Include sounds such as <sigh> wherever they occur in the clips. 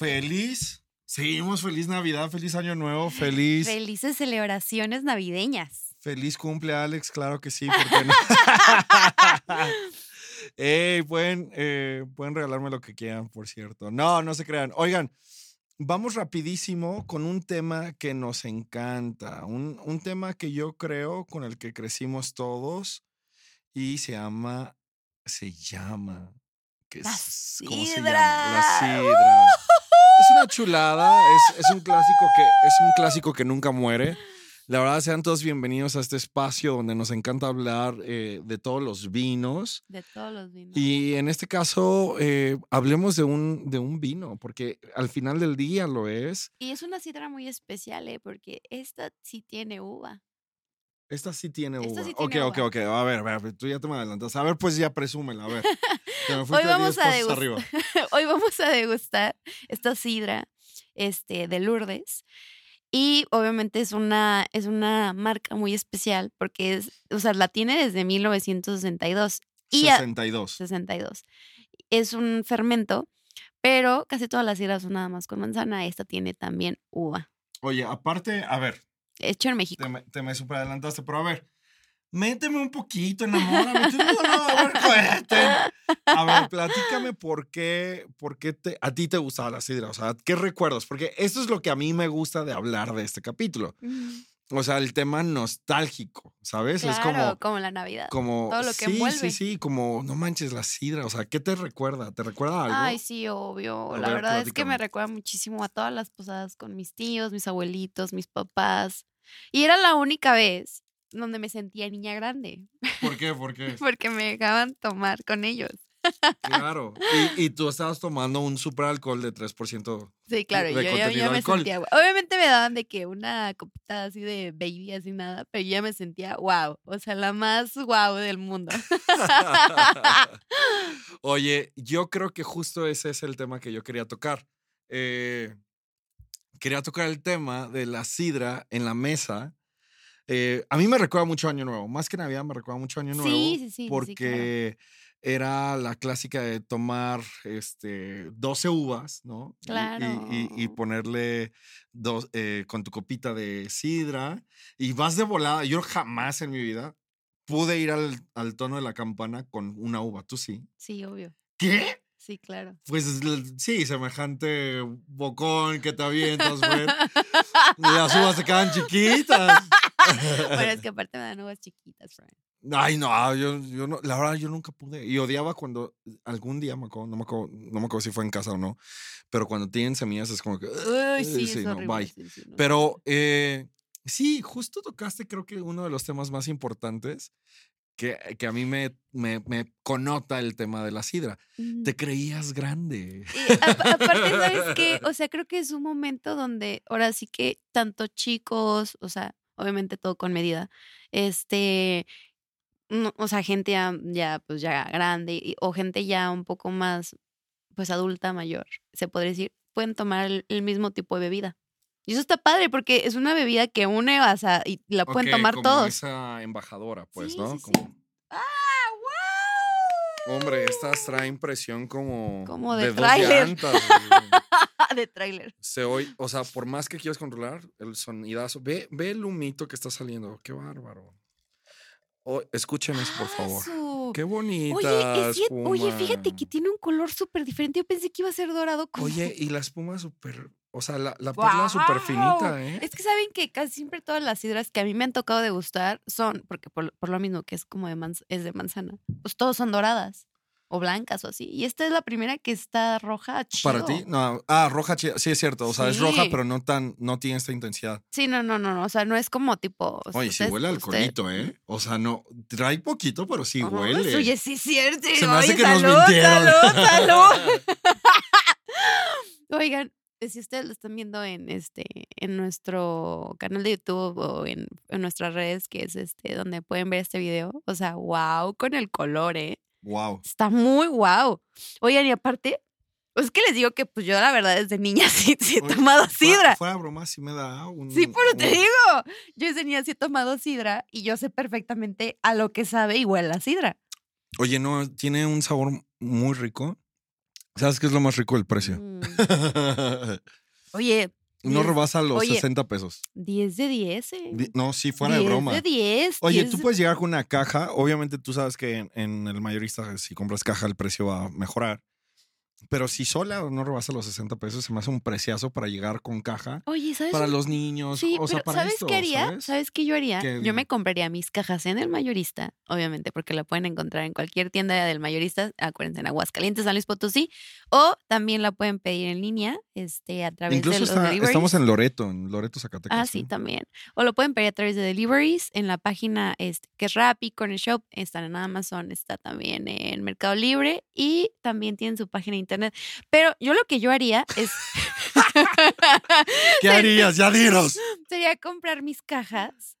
Feliz. Seguimos feliz Navidad, feliz Año Nuevo, feliz. Felices celebraciones navideñas. Feliz cumple, Alex, claro que sí, ¿por qué no? <laughs> Ey, pueden, eh, pueden regalarme lo que quieran, por cierto. No, no se crean. Oigan, vamos rapidísimo con un tema que nos encanta, un, un tema que yo creo con el que crecimos todos y se llama, se llama, ¿qué La es? ¿cómo se llama? La sidra. Una chulada, es, es un clásico que es un clásico que nunca muere. La verdad, sean todos bienvenidos a este espacio donde nos encanta hablar eh, de todos los vinos. De todos los vinos. Y en este caso, eh, hablemos de un, de un vino, porque al final del día lo es. Y es una sidra muy especial, ¿eh? Porque esta sí tiene uva. Esta sí tiene Esta uva. sí ok, tiene ok, uva. ok. A ver, a ver, tú ya te me adelantas. A ver, pues ya presúmela, a ver. <laughs> Hoy vamos 10 a arriba. <laughs> Hoy vamos a degustar esta sidra este, de Lourdes. Y obviamente es una, es una marca muy especial porque es, o sea, la tiene desde 1962. Y a- 62. 62. Es un fermento, pero casi todas las sidras son nada más con manzana. Esta tiene también uva. Oye, aparte, a ver, Hecho en México. te me, te me super adelantaste, pero a ver, méteme un poquito, enamórame. No, no, a ver. A ver, platícame por qué, por qué te, a ti te gustaba la sidra. O sea, ¿qué recuerdos? Porque esto es lo que a mí me gusta de hablar de este capítulo. O sea, el tema nostálgico, ¿sabes? es como, como la Navidad. como todo lo que sí, envuelve. sí, sí, como no manches la sidra. O sea, ¿qué te recuerda? ¿Te recuerda algo? Ay, sí, obvio. La ver, verdad es que me recuerda muchísimo a todas las posadas con mis tíos, mis abuelitos, mis papás. Y era la única vez donde me sentía niña grande, ¿Por qué? ¿Por <laughs> qué? porque me dejaban tomar con ellos. Claro. <laughs> Y, y tú estabas tomando un super alcohol de 3%. Sí, claro, de yo me alcohol. sentía. Obviamente me daban de que una copita así de baby, así nada, pero yo ya me sentía wow, o sea, la más wow del mundo. <laughs> Oye, yo creo que justo ese es el tema que yo quería tocar. Eh, quería tocar el tema de la sidra en la mesa. Eh, a mí me recuerda mucho Año Nuevo. Más que Navidad me recuerda mucho Año Nuevo. Sí, sí, sí, claro. Porque era la clásica de tomar este, 12 uvas, ¿no? Y- y- Y, y Claro. ponerle dos, eh, con tu copita de sidra. Y vas de volada. Yo jamás en mi vida pude ir al, al tono de la campana con una uva. ¿Tú sí? Sí, obvio. ¿Qué? Sí, claro. Pues sí, semejante bocón que te avientas, güey. <laughs> Las uvas se quedan chiquitas. <laughs> Bueno, es que aparte me dan uvas chiquitas, Brian. Ay, no, yo, yo no, la verdad, yo nunca pude. Y odiaba cuando algún día, me acuerdo, no, me acuerdo, no me acuerdo si fue en casa o no, pero cuando tienen semillas es como que. Uy, sí, sí, es no, horrible. bye. sí, sí, no, Pero eh, sí, justo tocaste, creo que uno de los temas más importantes que, que a mí me, me, me connota el tema de la sidra. Te creías grande. Y aparte, ¿sabes qué? <laughs> O sea, creo que es un momento donde ahora sí que tanto chicos, o sea, obviamente todo con medida, este, no- o sea, gente ya, ya, pues ya grande y- o gente ya un poco más, pues adulta, mayor, se podría decir, pueden tomar el, el mismo tipo de bebida. Y eso está padre porque es una bebida que une, o sea, y la pueden Ok, tomar como todos. esa embajadora, pues, Sí, ¿no? sí, sí. Como- ¡Ah, wow! Hombre, estas traen presión como, Como de dos tráiler. llantas, <laughs> güey. de tráiler. Se oye, o sea, por más que quieras controlar el sonidazo, ve, ve el humito que está saliendo. Qué bárbaro. Oh, escuchen eso, por favor. Qué bonita. Oye, es oye, fíjate que tiene un color súper diferente. Yo pensé que iba a ser dorado. Oye, <laughs> y la espuma súper. O sea, la, la perla súper ¡Guau! finita, ¿eh? Es que saben que casi siempre todas las sidras que a mí me han tocado degustar son, porque por, por lo mismo que es como de, manz- es de manzana, pues todos son doradas o blancas o así. Y esta es la primera que está roja. Para chido. ti, no. Ah, roja, chida. sí es cierto. O sea, es roja, pero no tan, no tiene esta intensidad. Sí, no, no, no, no. O sea, no es como tipo. Oye, ustedes- huele a usted- alcoholito, ¿eh? O sea, no, trae poquito, pero sí Ajá, huele. Oye, sí, es cierto. Se me hace Oye, que nos salud, mintieron. Salud, salud. <laughs> Oigan, si ustedes lo están viendo en este, en nuestro canal de YouTube o en, en nuestras redes, que es este, donde pueden ver este video. O sea, wow, con el color, eh. Wow. Está muy wow. Oigan, y aparte, pues es que les digo que pues yo la verdad desde niña <laughs> sí, sí he Oye, tomado Fuera, sidra. fuera broma, sí me da un. Sí, pero te un- digo, yo desde niña sí he tomado sidra y yo sé perfectamente a lo que sabe y huele la sidra. Oye, no, tiene un sabor muy rico. ¿Sabes qué es lo más rico? El precio. Mm. <laughs> Oye, no Diez- rebasa los oye, 60 pesos. 10 de 10, eh. No, sí, fuera de 10 broma. de 10. Oye, 10 tú puedes llegar con una caja. Obviamente tú sabes que en, en el mayorista, si compras caja, el precio va a mejorar. Pero si sola no rebasa los 60 pesos, se me hace un preciazo para llegar con caja Oye, ¿sabes? para los niños. Sí, o sea, pero para ¿sabes esto, qué haría? ¿sabes? ¿Sabes? qué yo haría? ¿Qué? Yo me compraría mis cajas en el mayorista, obviamente, porque la pueden encontrar en cualquier tienda del mayorista, acuérdense, en Aguascalientes, San Luis Potosí, o también la pueden pedir en línea, este, a través Incluso de los está- deliveries. estamos en Loreto, en Loreto, Zacatecas. Ah, sí, también. O lo pueden pedir a través de deliveries en la página este, que es Rappi, Corner Shop, están en Amazon, está también en Mercado Libre y también tienen su página de internet. Pero yo lo que yo haría es ¿Qué harías? Ya dinos. sería comprar mis cajas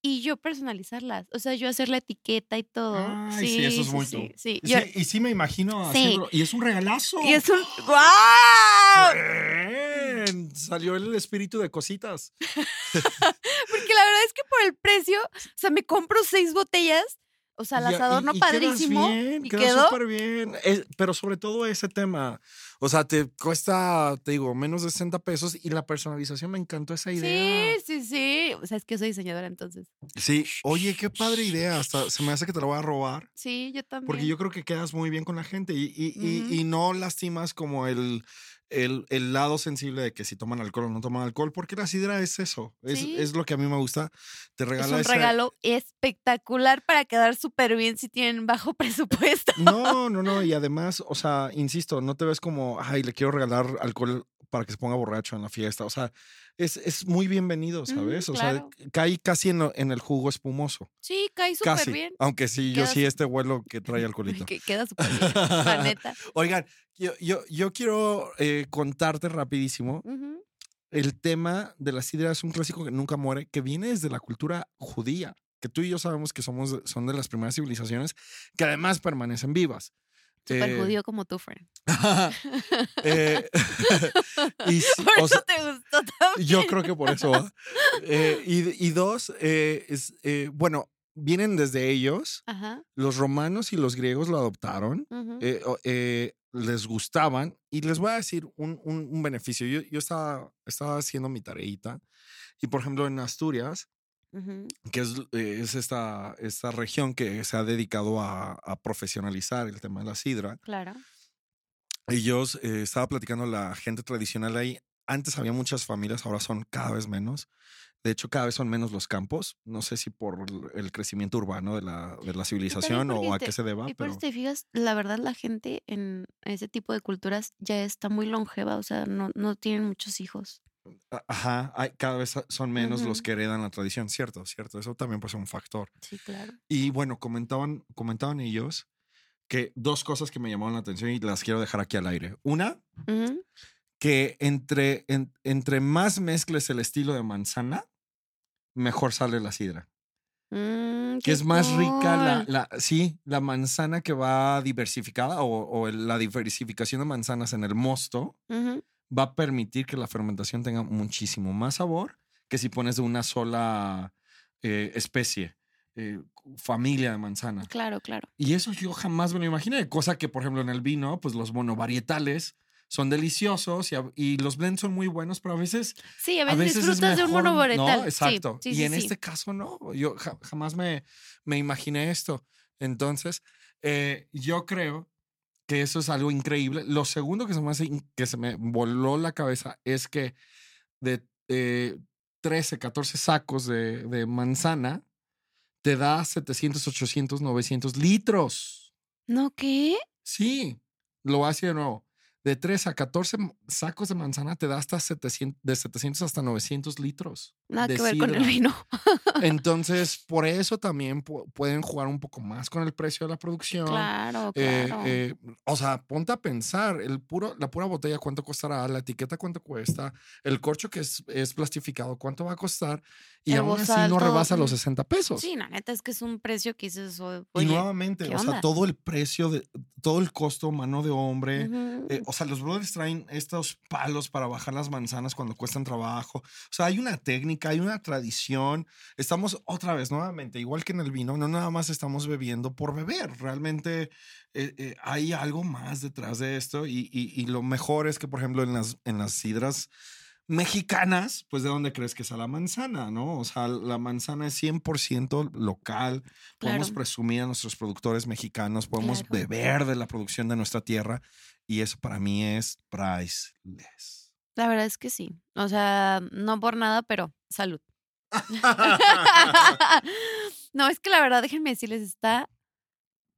y yo personalizarlas. O sea, yo hacer la etiqueta y todo. Ay, sí, eso es muy sí. Y Yo- sí, y sí me imagino Sí. haciéndolo. Y es un regalazo. y es un ¡Guau! Bien, Salió el espíritu de cositas. <laughs> Porque la verdad es que por el precio, o sea, me compro seis botellas, o sea, las Y- y- adorno y quedas padrísimo bien, y quedó súper bien. Es- pero sobre todo ese tema. O sea, te cuesta, te digo, menos de 60 pesos y la personalización me encantó esa idea. Sí, sí, sí. O sea, es que soy diseñadora entonces. Sí, oye, qué padre idea. Hasta se me hace que te la voy a robar. Sí, yo también. Porque yo creo que quedas muy bien con la gente y, y- y- y no lastimas como el, el, el lado sensible de que si toman alcohol o no toman alcohol, porque la sidra es eso, es, Sí. es lo que a mí me gusta. Te es regala un esa- regalo espectacular para quedar súper bien si tienen bajo <laughs> presupuesto. No, no, no, y además, o sea, insisto, no te ves como, ay, le quiero regalar alcohol para que se ponga borracho en la fiesta. O sea, es, es muy bienvenido, Ujú, ¿sabes? O claro. sea, cae casi en, en el jugo espumoso. Sí, cae súper bien. Aunque sí, yo Quedas- sí este vuelo que trae <laughs> alcoholito. Que queda <laughs> súper bien, la neta. Oigan, yo, yo, yo quiero eh, contarte rapidísimo. Ujú. El tema de la sidra es un clásico que nunca muere, que viene desde la cultura judía, que tú y yo sabemos que somos, son de las primeras civilizaciones que además permanecen vivas. Súper Eh, judío como tú, Fran. <laughs> eh, <laughs> <laughs> y Por o eso sea, te gustó también. yo creo que por eso va. Eh, y, y dos, eh, es, eh, bueno, vienen desde ellos. Ajá. Los romanos y los griegos lo adoptaron. les gustaban. Y les voy a decir un, un- un beneficio. Yo, yo estaba, estaba haciendo mi tareita. Y por ejemplo, en Asturias, Que es, eh, es esta, esta región que se ha dedicado a, a profesionalizar el tema de la sidra, Claro. ellos, eh, estaba platicando la gente tradicional ahí. Antes había muchas familias, ahora son cada vez menos. De hecho, cada vez son menos los campos. No sé si por el crecimiento urbano de la, de la civilización o a qué se deba, Y por pero eso te fijas, la verdad la gente en ese tipo de culturas ya está muy longeva, o sea, no, no tienen muchos hijos. Ajá, hay- cada vez son menos los que heredan la tradición, cierto, cierto. Eso también puede ser un factor. Sí, claro. Y bueno, comentaban, comentaban ellos que dos cosas que me llamaron la atención y las quiero dejar aquí al aire. Una, que entre, en- entre más mezcles el estilo de manzana, mejor sale la sidra. Mm, Que es más rica la, la- sí, la manzana que va diversificada o, la diversificación de manzanas en el mosto Ujú. Va a permitir que la fermentación tenga muchísimo más sabor que si pones de una sola eh, especie, eh, familia de manzana. Claro, claro. Y eso yo jamás me lo imaginé. Cosa que, por ejemplo, en el vino, pues los monovarietales son deliciosos y, a- y los blends son muy buenos, pero a veces Sí, a a veces, veces es disfrutas de un mejor, monoboretal. ¿no? Exacto. Sí, y sí, en este caso no. Yo ja- jamás me, me imaginé esto. Entonces, eh, yo creo que eso es algo increíble. Lo segundo que se me hace que se me voló la cabeza es que de eh, 13, 14 sacos de, de manzana te da 700, 800, 900 litros. ¿No qué? Sí, lo decir de nuevo. De 3 a 14 sacos de manzana te da hasta 700, de 700 hasta 900 litros. Nada de que ver con el vino. <laughs> Entonces, por eso también pu- pueden jugar un poco más con el precio de la producción. Claro, Eh, claro. eh, o sea, ponte a pensar, el puro, la pura botella, cuánto costará, la etiqueta, cuánto cuesta, el corcho que es, es plastificado, cuánto va a costar, y El aún así no rebasa los mm. 60 pesos. sí, la neta es que es un precio que dices, o- y oye, nuevamente, ¿qué o sea, todo el precio, de todo el costo, mano de hombre. eh, o sea, los brothers traen estos palos para bajar las manzanas cuando cuestan trabajo. O sea, hay una técnica, hay una tradición. Estamos otra vez, nuevamente, igual que en el vino, no nada más estamos bebiendo por beber. Realmente eh, eh, hay algo más detrás de esto. Y, y- lo mejor es que, por ejemplo, en las, en las sidras mexicanas, pues de dónde crees que es la manzana, ¿no? O sea, la manzana es 100% local. Podemos Claro. presumir a nuestros productores mexicanos, podemos Claro. beber de la producción de nuestra tierra y eso para mí es priceless. La verdad es que sí. O sea, no por nada, pero salud. <laughs> <laughs> no, es que la verdad, déjenme decirles, está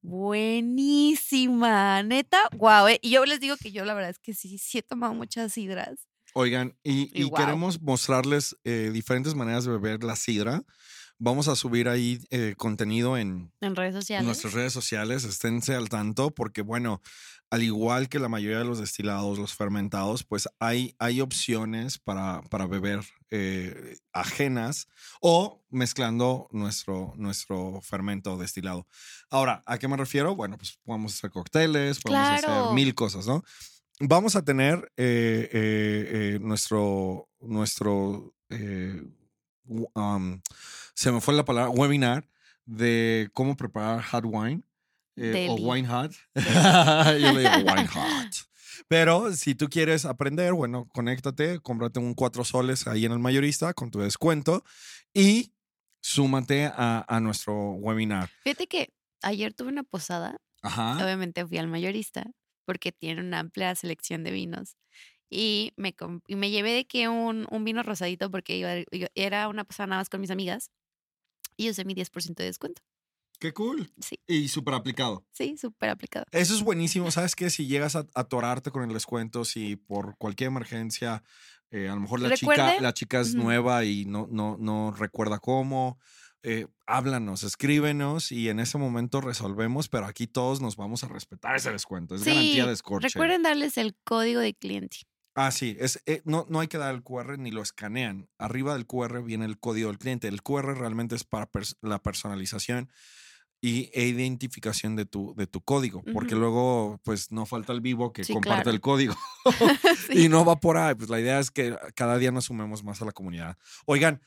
buenísima. Neta, guau. eh. Y yo les digo que yo la verdad es que sí, sí he tomado muchas sidras. Oigan, y, Y y guau. queremos mostrarles eh, diferentes maneras de beber la sidra. Vamos a subir ahí eh, contenido en, En redes sociales. nuestras redes sociales, esténse al tanto, porque bueno, al igual que la mayoría de los destilados, los fermentados, pues hay, hay opciones para, para beber eh, ajenas o mezclando nuestro, nuestro fermento destilado. Ahora, ¿a qué me refiero? Bueno, pues podemos hacer cócteles, podemos hacer mil cosas, ¿no? Vamos a tener eh, eh, eh, nuestro, nuestro um, se me fue la palabra, webinar de cómo preparar hot wine o wine hot. <laughs> Yo le digo wine <laughs> hot. Pero si tú quieres aprender, bueno, conéctate, cómprate un cuatro soles ahí en el mayorista con tu descuento y súmate a, a nuestro webinar. Fíjate que ayer tuve una posada. Ajá. Obviamente fui al mayorista porque tiene una amplia selección de vinos. Y me, y me llevé de que un, un vino rosadito porque iba, yo- era una posada nada más con mis amigas. Y usé mi 10% de descuento. Qué cool. Sí, Y súper aplicado. sí, súper aplicado. Eso es buenísimo. ¿Sabes qué? Si llegas a atorarte con el descuento, si por cualquier emergencia, eh, a lo mejor la chica, la chica es Ujú. nueva y no, no, no recuerda cómo, eh, háblanos, escríbenos y en ese momento resolvemos, pero aquí todos nos vamos a respetar ese descuento. Es garantía de escorche. recuerden darles el código de cliente. Ah, sí, es, eh, no, no hay que dar el QR ni lo escanean. Arriba del QR viene el código del cliente. El QR realmente es para pers- la personalización y, e identificación de tu, de tu código, porque Ujú. luego pues no falta el vivo que Sí, comparte claro. el código <laughs> Sí. y no va por ahí. Pues la idea es que cada día nos sumemos más a la comunidad. Oigan,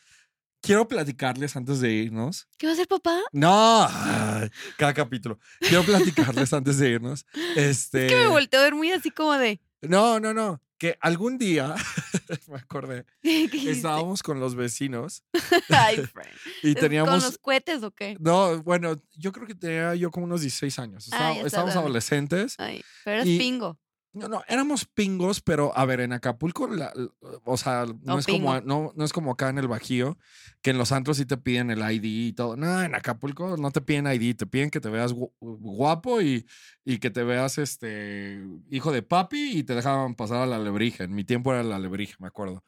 quiero platicarles antes de irnos. ¿Qué va a hacer papá? No, ay, cada capítulo. Quiero platicarles <laughs> antes de irnos. Este, Es que me volteó a ver muy así como de. no, no, no. Que algún día, <laughs> me acordé, <laughs> estábamos con los vecinos Ay, Fran. y ¿Con teníamos... los cohetes o qué? No, bueno, yo creo que tenía yo como unos 16 años. Ah, Estaba- ya está estábamos adolescentes. Ay, pero eres Y- pingo. No, no, éramos pingos, pero a ver, en Acapulco, la- la- o sea, no, es como, pingo. no, no es como acá en el Bajío, que en los antros sí te piden el ID y todo. No, en Acapulco no te piden ID, te piden que te veas gu- guapo y, y que te veas este hijo de papi y te dejaban pasar a la lebrija. En mi tiempo era la lebrija, me acuerdo.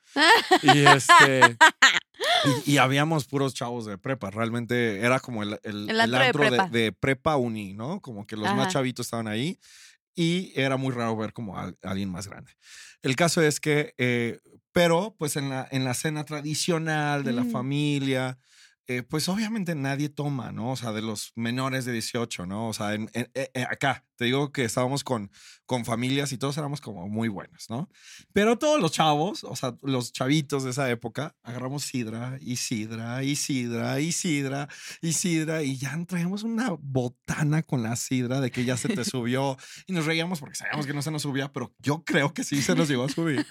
Y este. <laughs> Y, y habíamos puros chavos de prepa. Realmente era como el, el, El antro de antro de, prepa. de prepa uni, ¿no? Como que los más chavitos estaban ahí y era muy raro ver como a, a alguien más grande. El caso es que, eh, pero pues en la, en la cena tradicional de la Mm. familia, eh, pues obviamente nadie toma, ¿no? O sea, de los menores de 18, ¿no? O sea, en- en- eh, eh, acá, te digo que estábamos con, con familias y todos éramos como muy buenos, ¿no? Pero todos los chavos, o sea, los chavitos de esa época, agarramos sidra y sidra y sidra y sidra y sidra y ya traíamos una botana con la sidra de que ya se te <laughs> subió y nos reíamos porque sabíamos que no se nos subía, pero yo creo que sí se nos llegó a subir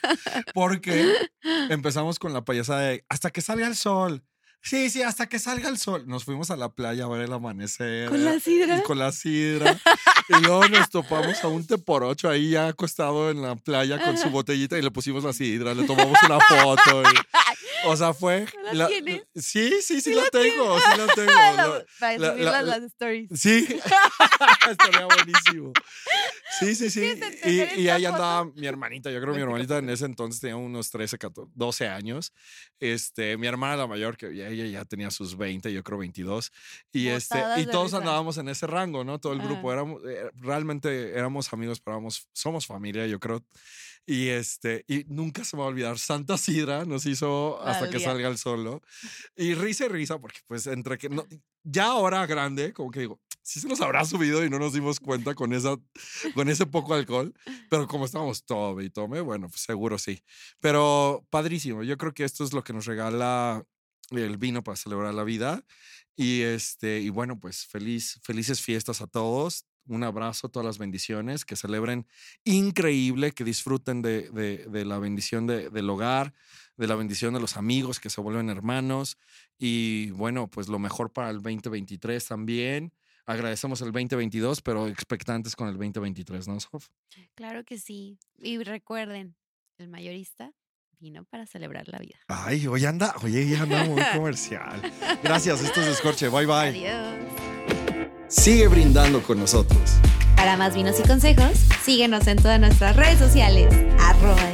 porque <laughs> empezamos con la payasada de hasta que salga el sol. Sí, sí, hasta que salga el sol. Nos fuimos a la playa a ver el amanecer. ¿Con la sidra? Con la sidra. y luego nos topamos a un teporocho ahí ya acostado en la playa con su botellita y le pusimos la sidra, le tomamos una foto. y- <laughs> O sea, fue. ¿No la tienes? Sí, sí, sí, la tengo. Sí la tengo. <laughs> La- la- Para la- subirlas la- las stories. Sí, <laughs> estaría buenísimo. Sí, sí, sí. Y, y ahí andaba mi hermanita. Yo creo que mi hermanita en ese entonces tenía unos 13, 14, 12 años. Este, mi hermana la mayor, que ya- ella ya tenía sus 20, yo creo 22. Y, este, y todos andábamos en ese rango, ¿no? Todo el grupo. Éramos, eh, realmente éramos amigos, pero éramos- somos familia, yo creo. Y este, y nunca se me va a olvidar, Santa Sidra nos hizo hasta que salga el solo. <laughs> Y risa y risa, porque pues entre que no, ya ahora grande, como que digo, sí se nos habrá subido y no nos dimos cuenta con esa, con ese poco alcohol, pero como estábamos tome y tome, bueno, pues seguro sí. Pero padrísimo, yo creo que esto es lo que nos regala el vino para celebrar la vida. Y este, y bueno, pues feliz, felices fiestas a todos. Un abrazo, todas las bendiciones, que celebren increíble, que disfruten de, de- de la bendición de- del hogar, de la bendición de los amigos que se vuelven hermanos. Y bueno, pues lo mejor para el 2023 también. Agradecemos el 2022, pero expectantes con el 2023, ¿no, Sof? Claro que sí. Y recuerden, el mayorista vino para celebrar la vida. Ay, hoy anda, oye, ya anda muy comercial. Gracias, esto es Escorche. Bye bye. Adiós. Sigue brindando con nosotros. Para más vinos y consejos, síguenos en todas nuestras redes sociales. Arroba.